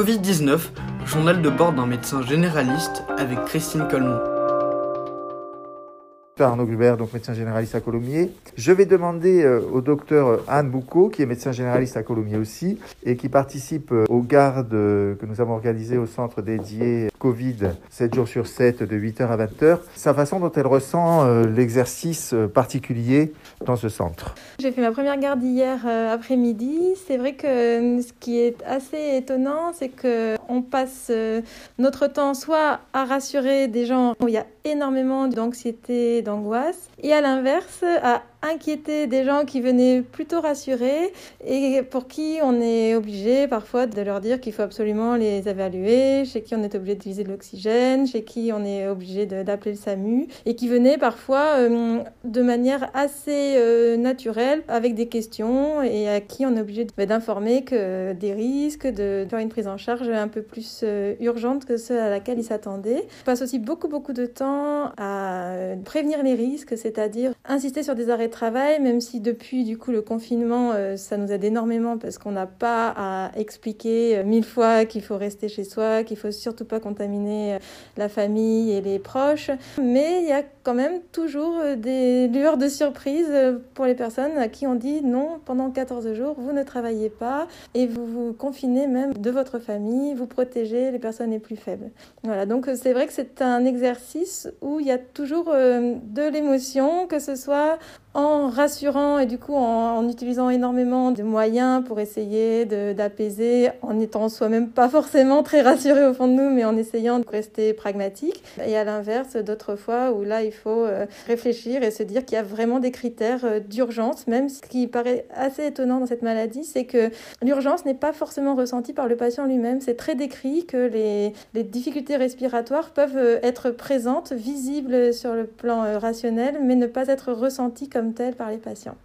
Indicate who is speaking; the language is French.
Speaker 1: Covid-19, journal de bord d'un médecin généraliste avec Christine Colmont.
Speaker 2: Arnaud médecin généraliste à Colomiers. Je vais demander euh, au docteur Anne Boucaud, qui est médecin généraliste à Colomiers aussi, et qui participe euh, aux gardes euh, que nous avons organisées au centre dédié Covid 7 jours sur 7 de 8h à 20h, sa façon dont elle ressent l'exercice particulier dans ce centre.
Speaker 3: J'ai fait ma première garde hier après-midi. C'est vrai que ce qui est assez étonnant, c'est que on passe notre temps soit à rassurer des gens où il y a énormément d'anxiété, d'angoisse, et à l'inverse, à inquiéter des gens qui venaient plutôt rassurer et pour qui on est obligé parfois de leur dire qu'il faut absolument les évaluer, chez qui on est obligé d'utiliser de l'oxygène, chez qui on est obligé d'appeler le SAMU et qui venaient parfois euh, de manière assez euh, naturelle avec des questions et à qui on est obligé d'informer que des risques, de faire une prise en charge un peu plus euh, urgente que ceux à laquelle ils s'attendaient. On passe aussi beaucoup beaucoup de temps à prévenir les risques, c'est-à-dire insister sur des arrêts travail, même si depuis du coup le confinement, euh, ça nous aide énormément parce qu'on n'a pas à expliquer euh, mille fois qu'il faut rester chez soi, qu'il faut surtout pas contaminer euh, la famille et les proches. Mais il y a quand même toujours des lueurs de surprise pour les personnes qui on dit non, pendant 14 jours, vous ne travaillez pas et vous vous confinez même de votre famille, vous protégez les personnes les plus faibles. Voilà, donc c'est vrai que c'est un exercice où il y a toujours de l'émotion, que ce soit en rassurant et du coup en, utilisant énormément de moyens pour essayer d'apaiser, en étant soi-même pas forcément très rassuré au fond de nous, mais en essayant de rester pragmatique. Et à l'inverse, d'autres fois où là il faut euh, réfléchir et se dire qu'il y a vraiment des critères euh, d'urgence, même ce qui paraît assez étonnant dans cette maladie, c'est que l'urgence n'est pas forcément ressentie par le patient lui-même. C'est très décrit que les, les difficultés respiratoires peuvent euh, être présentes, visibles sur le plan rationnel, mais ne pas être ressenties comme comme tel par les patients.